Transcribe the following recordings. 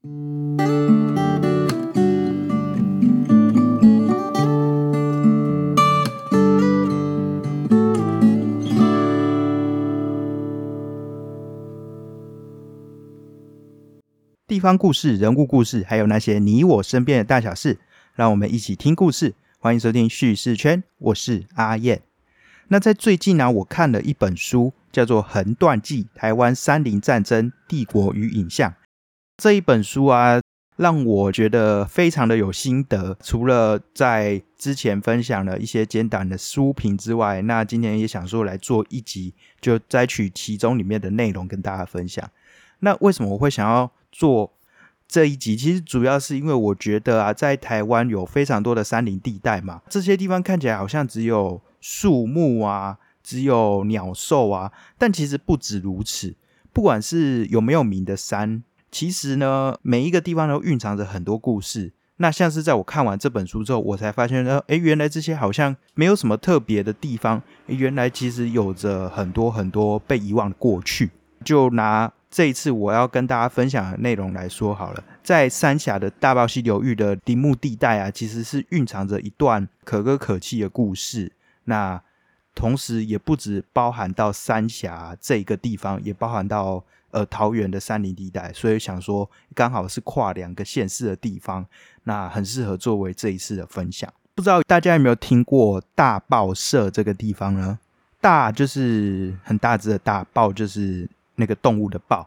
地方故事、人物故事，还有那些你我身边的大小事，让我们一起听故事。欢迎收听叙事圈，我是阿燕。那在最近呢，我看了一本书，叫做《横断记：台湾山林战争、帝国与影像》。这一本书啊，让我觉得非常的有心得。除了在之前分享了一些简短的书评之外，那今天也想说来做一集，就摘取其中里面的内容跟大家分享。那为什么我会想要做？这一集其实主要是因为我觉得啊，在台湾有非常多的山林地带嘛，这些地方看起来好像只有树木啊，只有鸟兽啊，但其实不止如此。不管是有没有名的山，其实呢，每一个地方都蕴藏着很多故事。那像是在我看完这本书之后，我才发现呢，诶，原来这些好像没有什么特别的地方，原来其实有着很多很多被遗忘的过去。就拿这一次我要跟大家分享的内容来说好了，在三峡的大豹溪流域的林木地带啊，其实是蕴藏着一段可歌可泣的故事。那同时也不止包含到三峡这个地方，也包含到呃桃园的山林地带，所以想说刚好是跨两个县市的地方，那很适合作为这一次的分享。不知道大家有没有听过大报社这个地方呢？大就是很大只的大，豹就是。那个动物的豹，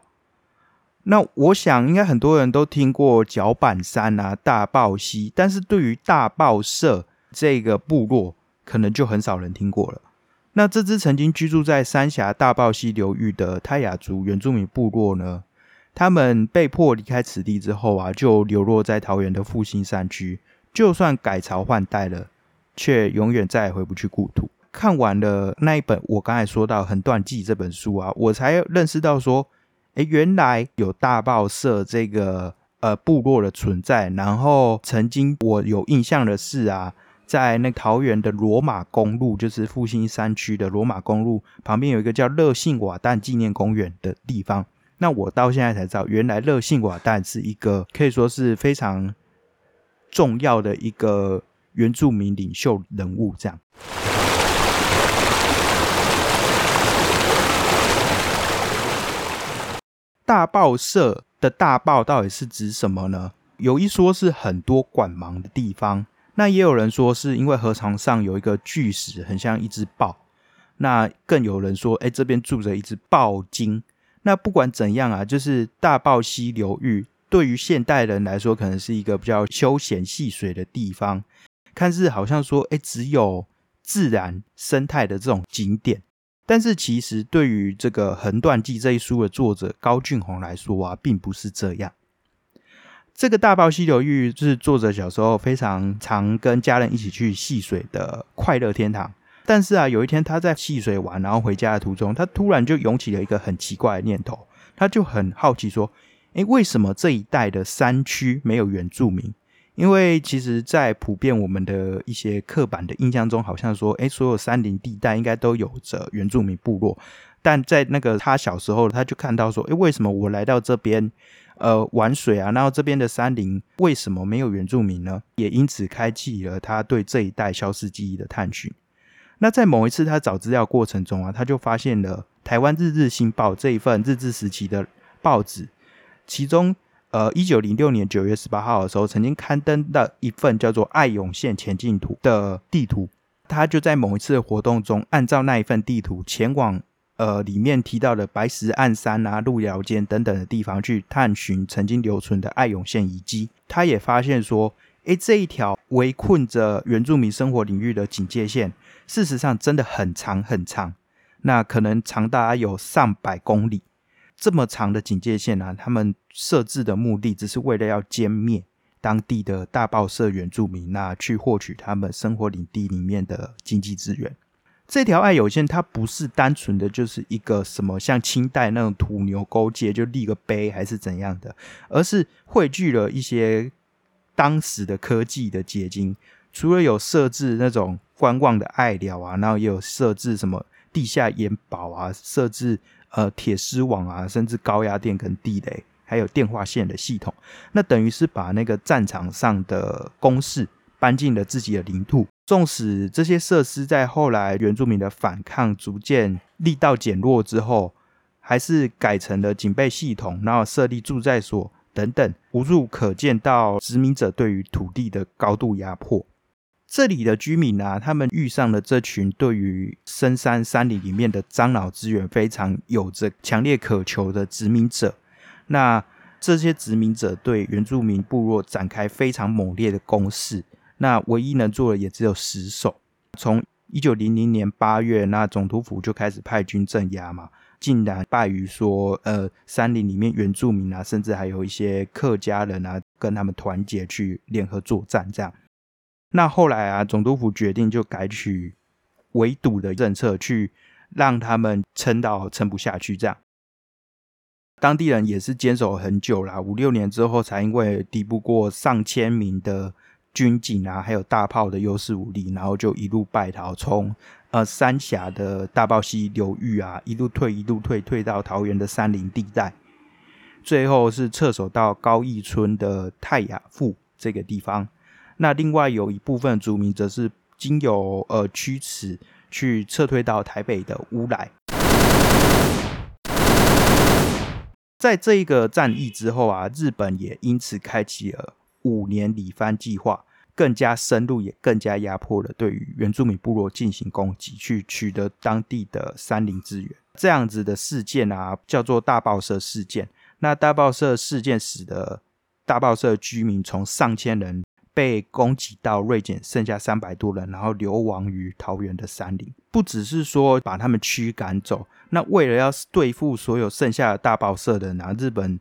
那我想应该很多人都听过脚板山啊、大豹溪，但是对于大报社这个部落，可能就很少人听过了。那这支曾经居住在三峡大豹溪流域的泰雅族原住民部落呢，他们被迫离开此地之后啊，就流落在桃园的复兴山区。就算改朝换代了，却永远再也回不去故土。看完了那一本我刚才说到《横断记》这本书啊，我才认识到说，哎，原来有大报社这个呃部落的存在。然后曾经我有印象的是啊，在那桃园的罗马公路，就是复兴山区的罗马公路旁边有一个叫乐信瓦旦纪念公园的地方。那我到现在才知道，原来乐信瓦旦是一个可以说是非常重要的一个原住民领袖人物，这样。大报社的大报到底是指什么呢？有一说是很多管盲的地方，那也有人说是因为河床上有一个巨石，很像一只豹。那更有人说，哎，这边住着一只豹鲸。那不管怎样啊，就是大豹溪流域对于现代人来说，可能是一个比较休闲戏水的地方。看似好像说，哎，只有自然生态的这种景点。但是其实对于这个《横断记》这一书的作者高俊宏来说啊，并不是这样。这个大豹溪流域是作者小时候非常常跟家人一起去戏水的快乐天堂。但是啊，有一天他在戏水完，然后回家的途中，他突然就涌起了一个很奇怪的念头，他就很好奇说：“诶，为什么这一带的山区没有原住民？”因为其实，在普遍我们的一些刻板的印象中，好像说，哎，所有山林地带应该都有着原住民部落。但在那个他小时候，他就看到说，哎，为什么我来到这边，呃，玩水啊，然后这边的山林为什么没有原住民呢？也因此开启了他对这一代消失记忆的探寻。那在某一次他找资料过程中啊，他就发现了台湾日日新报这一份日治时期的报纸，其中。呃，一九零六年九月十八号的时候，曾经刊登的一份叫做《爱永线前进图》的地图，他就在某一次活动中，按照那一份地图前往呃里面提到的白石暗山啊、路遥间等等的地方去探寻曾经留存的爱永线遗迹。他也发现说，诶，这一条围困着原住民生活领域的警戒线，事实上真的很长很长，那可能长达有上百公里。这么长的警戒线啊，他们设置的目的只是为了要歼灭当地的大报社原住民，那去获取他们生活领地里面的经济资源。这条爱有线，它不是单纯的就是一个什么像清代那种土牛勾结就立个碑还是怎样的，而是汇聚了一些当时的科技的结晶。除了有设置那种观望的爱寮啊，然后也有设置什么地下盐堡啊，设置。呃，铁丝网啊，甚至高压电跟地雷，还有电话线的系统。那等于是把那个战场上的攻势搬进了自己的领土。纵使这些设施在后来原住民的反抗逐渐力道减弱之后，还是改成了警备系统，然后设立驻在所等等，无处可见到殖民者对于土地的高度压迫。这里的居民啊，他们遇上了这群对于深山山林里面的樟脑资源非常有着强烈渴求的殖民者。那这些殖民者对原住民部落展开非常猛烈的攻势。那唯一能做的也只有死守。从一九零零年八月，那总督府就开始派军镇压嘛，竟然败于说，呃，山林里面原住民啊，甚至还有一些客家人啊，跟他们团结去联合作战这样。那后来啊，总督府决定就改取围堵的政策，去让他们撑到撑不下去。这样，当地人也是坚守很久啦，五六年之后，才因为敌不过上千名的军警啊，还有大炮的优势武力，然后就一路败逃，从呃三峡的大豹溪流域啊，一路退，一路退，退到桃园的山林地带，最后是撤守到高义村的泰雅富这个地方。那另外有一部分族民则是经由呃驱驰去撤退到台北的乌来。在这一个战役之后啊，日本也因此开启了五年里番计划，更加深入也更加压迫了对于原住民部落进行攻击，去取得当地的山林资源。这样子的事件啊，叫做大报社事件。那大报社事件使得大报社居民从上千人。被攻击到锐减，剩下三百多人，然后流亡于桃园的山林。不只是说把他们驱赶走，那为了要对付所有剩下的大报社的人，日本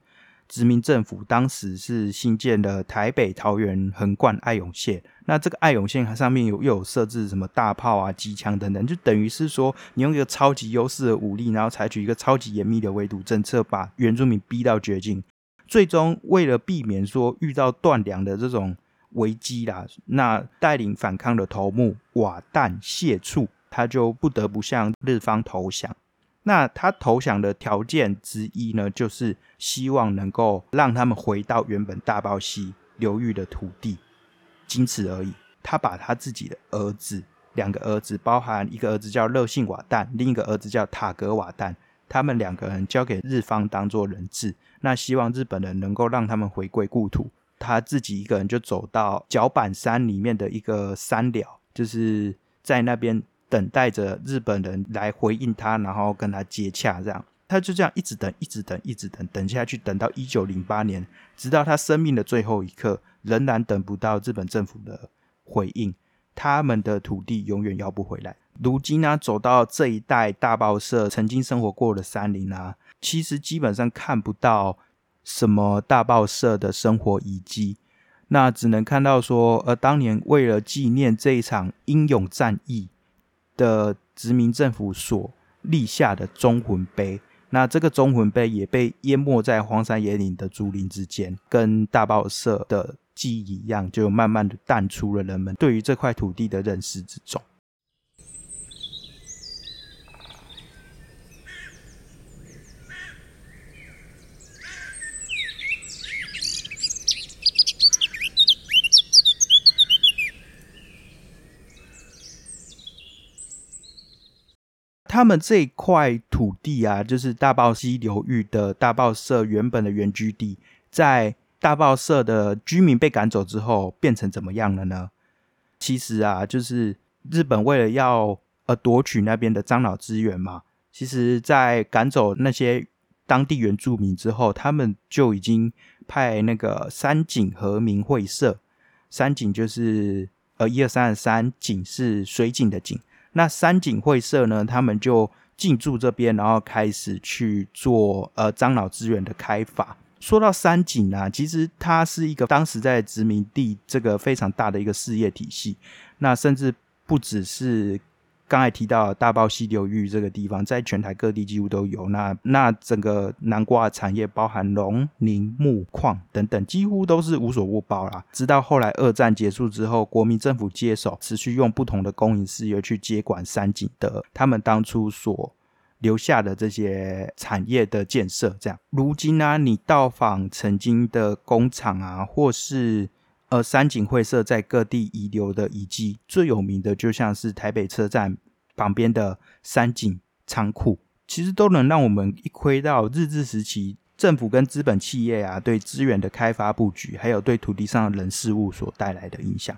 殖民政府当时是新建了台北、桃园、横贯、爱永线。那这个爱永线它上面有又有设置什么大炮啊、机枪等等，就等于是说你用一个超级优势的武力，然后采取一个超级严密的围堵政策，把原住民逼到绝境。最终为了避免说遇到断粮的这种。危机啦，那带领反抗的头目瓦旦谢处，他就不得不向日方投降。那他投降的条件之一呢，就是希望能够让他们回到原本大豹溪流域的土地，仅此而已。他把他自己的儿子，两个儿子，包含一个儿子叫乐信瓦旦，另一个儿子叫塔格瓦旦，他们两个人交给日方当做人质，那希望日本人能够让他们回归故土。他自己一个人就走到脚板山里面的一个山寮，就是在那边等待着日本人来回应他，然后跟他接洽。这样，他就这样一直等，一直等，一直等，等下去，等到一九零八年，直到他生命的最后一刻，仍然等不到日本政府的回应。他们的土地永远要不回来。如今呢，走到这一带大报社曾经生活过的山林啊，其实基本上看不到。什么大报社的生活遗迹？那只能看到说，呃，当年为了纪念这一场英勇战役的殖民政府所立下的忠魂碑。那这个忠魂碑也被淹没在荒山野岭的竹林之间，跟大报社的记忆一样，就慢慢的淡出了人们对于这块土地的认识之中。他们这块土地啊，就是大报溪流域的大报社原本的原居地，在大报社的居民被赶走之后，变成怎么样了呢？其实啊，就是日本为了要呃夺取那边的樟脑资源嘛，其实在赶走那些当地原住民之后，他们就已经派那个山井和民会社，山井就是呃一二三的山，井是水井的井。那三井会社呢？他们就进驻这边，然后开始去做呃樟脑资源的开发。说到三井啊，其实它是一个当时在殖民地这个非常大的一个事业体系。那甚至不只是。刚才提到大报溪流域这个地方，在全台各地几乎都有。那那整个南瓜产业，包含农、林、木、矿等等，几乎都是无所不包啦。直到后来二战结束之后，国民政府接手，持续用不同的公营事业去接管三井的他们当初所留下的这些产业的建设。这样，如今呢，你到访曾经的工厂啊，或是呃三井会社在各地遗留的遗迹，最有名的就像是台北车站旁边的三井仓库，其实都能让我们一窥到日治时期政府跟资本企业啊对资源的开发布局，还有对土地上的人事物所带来的影响。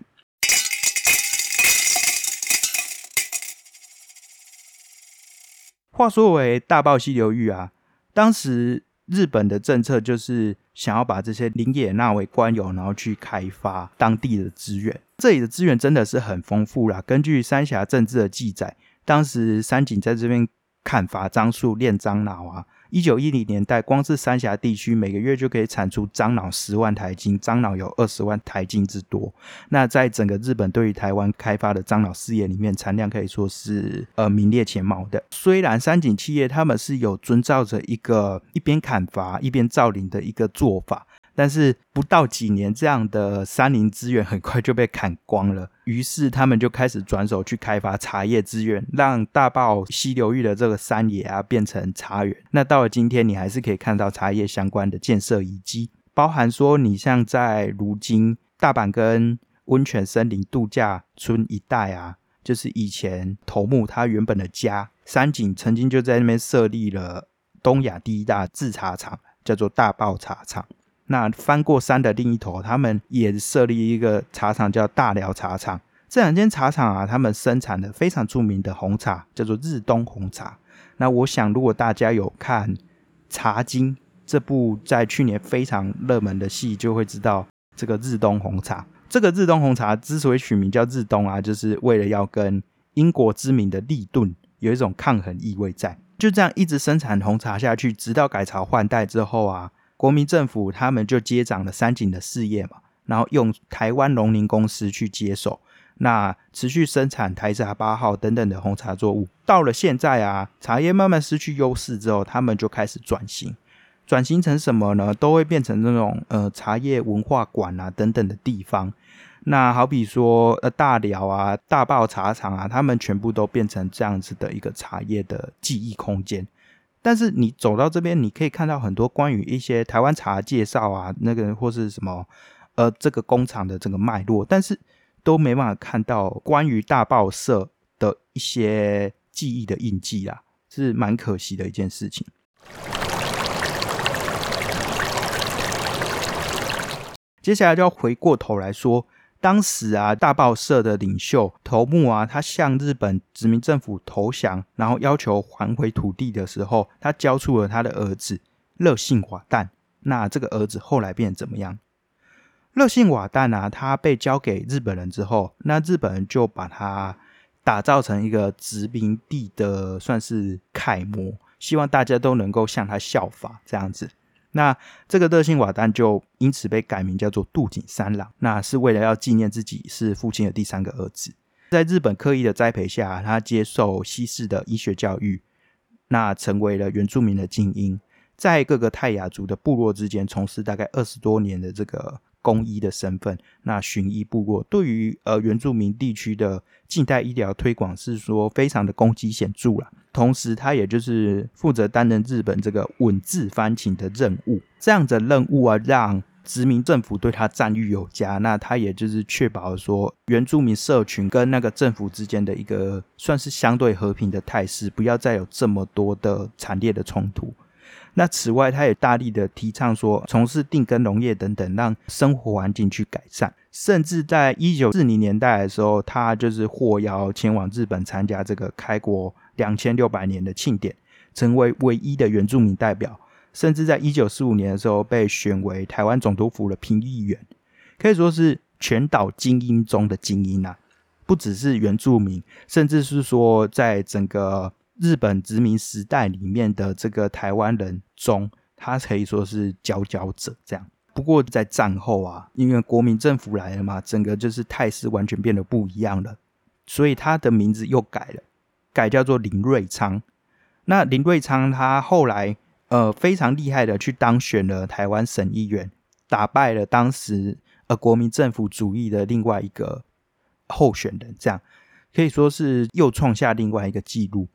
话说回大豹溪流域啊，当时日本的政策就是想要把这些林野纳为官有，然后去开发当地的资源。这里的资源真的是很丰富啦。根据三峡政治的记载，当时三井在这边砍伐樟树、炼樟脑啊。一九一零年代，光是三峡地区每个月就可以产出樟脑十万台斤，樟脑有二十万台斤之多。那在整个日本对于台湾开发的樟脑事业里面，产量可以说是呃名列前茅的。虽然三井企业他们是有遵照着一个一边砍伐一边造林的一个做法。但是不到几年，这样的山林资源很快就被砍光了。于是他们就开始转手去开发茶叶资源，让大坝溪流域的这个山野啊变成茶园。那到了今天，你还是可以看到茶叶相关的建设遗迹，包含说你像在如今大阪跟温泉森林度假村一带啊，就是以前头目他原本的家，山井曾经就在那边设立了东亚第一大制茶厂，叫做大坝茶厂。那翻过山的另一头，他们也设立一个茶厂，叫大寮茶厂。这两间茶厂啊，他们生产的非常著名的红茶，叫做日东红茶。那我想，如果大家有看《茶经》这部在去年非常热门的戏，就会知道这个日东红茶。这个日东红茶之所以取名叫日东啊，就是为了要跟英国知名的利顿有一种抗衡意味在。就这样一直生产红茶下去，直到改朝换代之后啊。国民政府他们就接掌了三井的事业嘛，然后用台湾农林公司去接手，那持续生产台茶八号等等的红茶作物。到了现在啊，茶叶慢慢失去优势之后，他们就开始转型，转型成什么呢？都会变成那种呃茶叶文化馆啊等等的地方。那好比说呃大寮啊、大报茶厂啊，他们全部都变成这样子的一个茶叶的记忆空间。但是你走到这边，你可以看到很多关于一些台湾茶介绍啊，那个或是什么，呃，这个工厂的这个脉络，但是都没办法看到关于大报社的一些记忆的印记啊，是蛮可惜的一件事情。接下来就要回过头来说。当时啊，大报社的领袖头目啊，他向日本殖民政府投降，然后要求还回土地的时候，他交出了他的儿子热信瓦旦。那这个儿子后来变怎么样？热信瓦旦啊，他被交给日本人之后，那日本人就把他打造成一个殖民地的算是楷模，希望大家都能够向他效法这样子。那这个热信瓦丹就因此被改名叫做渡井三郎，那是为了要纪念自己是父亲的第三个儿子。在日本刻意的栽培下，他接受西式的医学教育，那成为了原住民的精英，在各个泰雅族的部落之间从事大概二十多年的这个。公医的身份，那巡医部落对于呃原住民地区的近代医疗推广是说非常的功绩显著了。同时，他也就是负责担任日本这个稳字翻情的任务。这样的任务啊，让殖民政府对他赞誉有加。那他也就是确保说原住民社群跟那个政府之间的一个算是相对和平的态势，不要再有这么多的惨烈的冲突。那此外，他也大力的提倡说，从事定耕农业等等，让生活环境去改善。甚至在一九四零年代的时候，他就是获邀前往日本参加这个开国两千六百年的庆典，成为唯一的原住民代表。甚至在一九四五年的时候，被选为台湾总督府的评议员，可以说是全岛精英中的精英啊！不只是原住民，甚至是说在整个。日本殖民时代里面的这个台湾人中，他可以说是佼佼者。这样，不过在战后啊，因为国民政府来了嘛，整个就是态势完全变得不一样了，所以他的名字又改了，改叫做林瑞昌。那林瑞昌他后来呃非常厉害的去当选了台湾省议员，打败了当时呃国民政府主义的另外一个候选人，这样可以说是又创下另外一个纪录。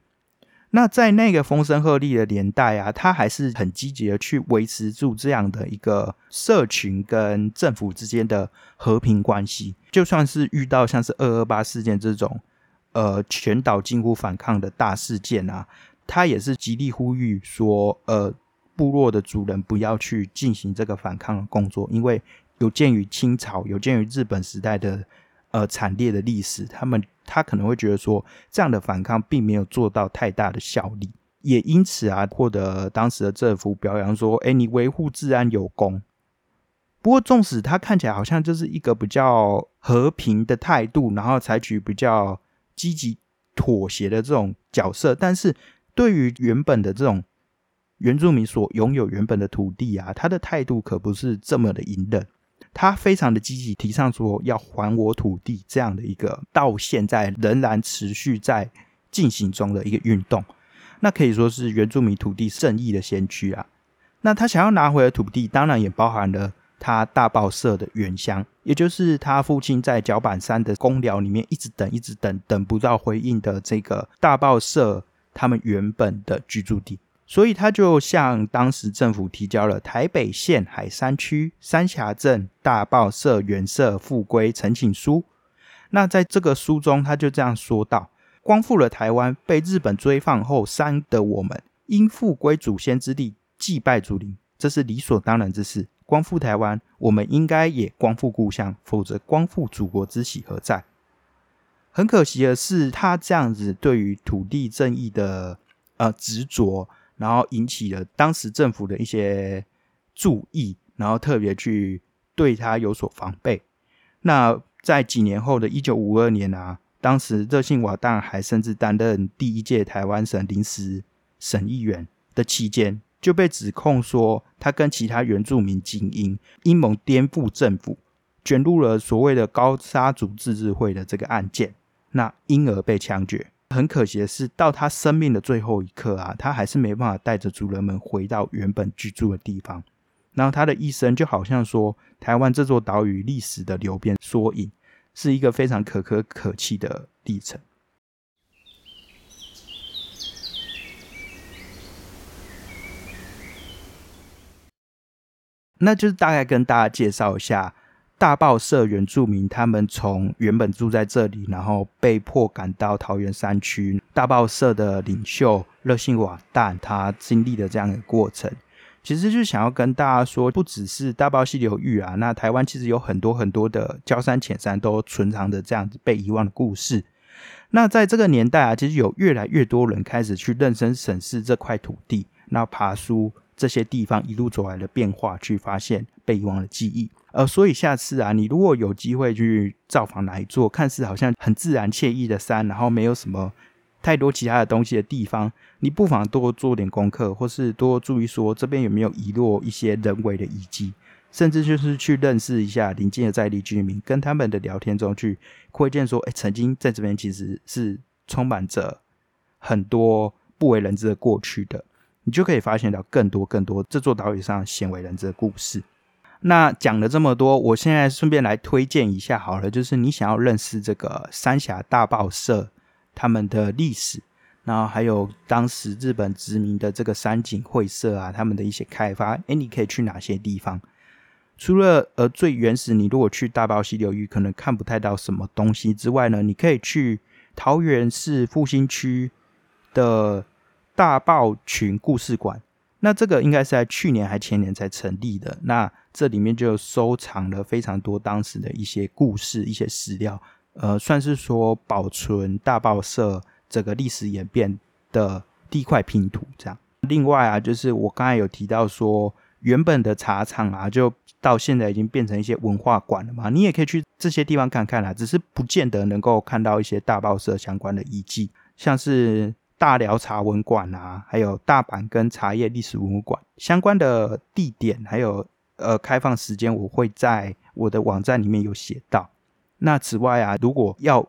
那在那个风声鹤唳的年代啊，他还是很积极的去维持住这样的一个社群跟政府之间的和平关系。就算是遇到像是二二八事件这种，呃，全岛近乎反抗的大事件啊，他也是极力呼吁说，呃，部落的主人不要去进行这个反抗的工作，因为有鉴于清朝、有鉴于日本时代的呃惨烈的历史，他们。他可能会觉得说，这样的反抗并没有做到太大的效力，也因此啊，获得当时的政府表扬说：“哎，你维护治安有功。”不过，纵使他看起来好像就是一个比较和平的态度，然后采取比较积极妥协的这种角色，但是对于原本的这种原住民所拥有原本的土地啊，他的态度可不是这么的隐忍。他非常的积极，提倡说要还我土地这样的一个，到现在仍然持续在进行中的一个运动，那可以说是原住民土地正义的先驱啊。那他想要拿回的土地，当然也包含了他大报社的原乡，也就是他父亲在脚板山的公寮里面一直等、一直等等不到回应的这个大报社他们原本的居住地。所以他就向当时政府提交了台北县海山区三峡镇大报社原社复归陈请书。那在这个书中，他就这样说道：“光复了台湾，被日本追放后，三的我们应复归祖先之地，祭拜祖灵，这是理所当然之事。光复台湾，我们应该也光复故乡，否则光复祖国之喜何在？”很可惜的是，他这样子对于土地正义的呃执着。然后引起了当时政府的一些注意，然后特别去对他有所防备。那在几年后的一九五二年啊，当时热信瓦旦还甚至担任第一届台湾省临时省议员的期间，就被指控说他跟其他原住民精英阴谋颠覆政府，卷入了所谓的高沙族自治会的这个案件，那因而被枪决。很可惜的是，到他生命的最后一刻啊，他还是没办法带着族人们回到原本居住的地方。然后他的一生就好像说，台湾这座岛屿历史的流变缩影，是一个非常可歌可泣的历程。那就是大概跟大家介绍一下。大报社原住民，他们从原本住在这里，然后被迫赶到桃园山区。大报社的领袖热信瓦旦，他经历的这样的过程，其实就想要跟大家说，不只是大报溪流域啊，那台湾其实有很多很多的焦山浅山都存藏着这样子被遗忘的故事。那在这个年代啊，其实有越来越多人开始去认真审视这块土地，那爬书这些地方一路走来的变化，去发现被遗忘的记忆。呃，所以下次啊，你如果有机会去造访哪一座看似好像很自然惬意的山，然后没有什么太多其他的东西的地方，你不妨多做点功课，或是多注意说这边有没有遗落一些人为的遗迹，甚至就是去认识一下邻近的在地居民，跟他们的聊天中去窥见说，哎，曾经在这边其实是充满着很多不为人知的过去的，你就可以发现到更多更多这座岛屿上鲜为人知的故事。那讲了这么多，我现在顺便来推荐一下好了，就是你想要认识这个三峡大报社他们的历史，然后还有当时日本殖民的这个山景会社啊，他们的一些开发，哎，你可以去哪些地方？除了呃最原始，你如果去大报溪流域可能看不太到什么东西之外呢，你可以去桃园市复兴区的大报群故事馆。那这个应该是在去年还前年才成立的。那这里面就收藏了非常多当时的一些故事、一些史料，呃，算是说保存大报社整个历史演变的第一块拼图。这样，另外啊，就是我刚才有提到说，原本的茶厂啊，就到现在已经变成一些文化馆了嘛。你也可以去这些地方看看啦，只是不见得能够看到一些大报社相关的遗迹，像是。大寮茶文馆啊，还有大阪跟茶叶历史文物馆相关的地点，还有呃开放时间，我会在我的网站里面有写到。那此外啊，如果要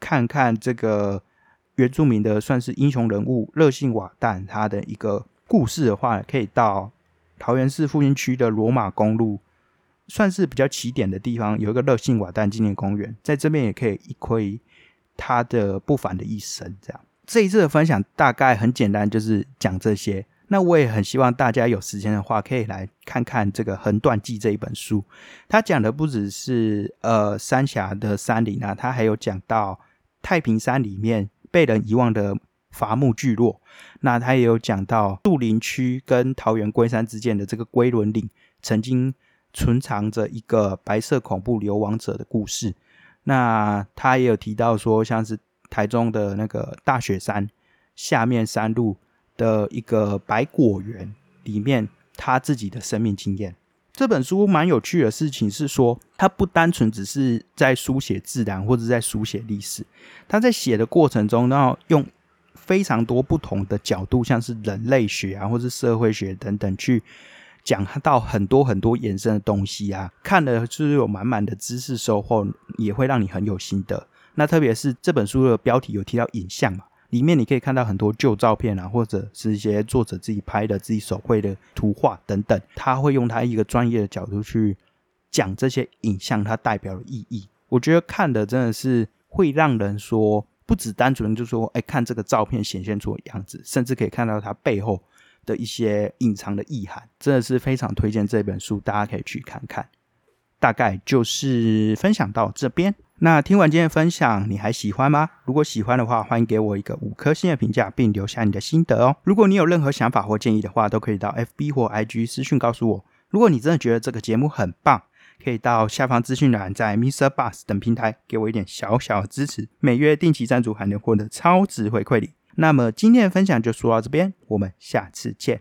看看这个原住民的算是英雄人物热信瓦旦他的一个故事的话，可以到桃园市复兴区的罗马公路，算是比较起点的地方，有一个热信瓦旦纪念公园，在这边也可以一窥他的不凡的一生，这样。这一次的分享大概很简单，就是讲这些。那我也很希望大家有时间的话，可以来看看这个《横断记》这一本书。它讲的不只是呃三峡的山林啊，它还有讲到太平山里面被人遗忘的伐木聚落。那它也有讲到杜林区跟桃园龟山之间的这个龟仑岭，曾经存藏着一个白色恐怖流亡者的故事。那他也有提到说，像是台中的那个大雪山下面山路。的一个百果园里面，他自己的生命经验。这本书蛮有趣的事情是说，他不单纯只是在书写自然或者在书写历史，他在写的过程中，然后用非常多不同的角度，像是人类学啊，或是社会学等等，去讲到很多很多衍生的东西啊。看了就是有满满的知识收获，也会让你很有心得。那特别是这本书的标题有提到影像嘛？里面你可以看到很多旧照片啊，或者是一些作者自己拍的、自己手绘的图画等等。他会用他一个专业的角度去讲这些影像它代表的意义。我觉得看的真的是会让人说，不只单纯就说，哎，看这个照片显现出的样子，甚至可以看到它背后的一些隐藏的意涵。真的是非常推荐这本书，大家可以去看看。大概就是分享到这边。那听完今天的分享，你还喜欢吗？如果喜欢的话，欢迎给我一个五颗星的评价，并留下你的心得哦。如果你有任何想法或建议的话，都可以到 FB 或 IG 私讯告诉我。如果你真的觉得这个节目很棒，可以到下方资讯栏，在 Mr. Bus 等平台给我一点小小的支持，每月定期赞助还能获得超值回馈礼。那么今天的分享就说到这边，我们下次见。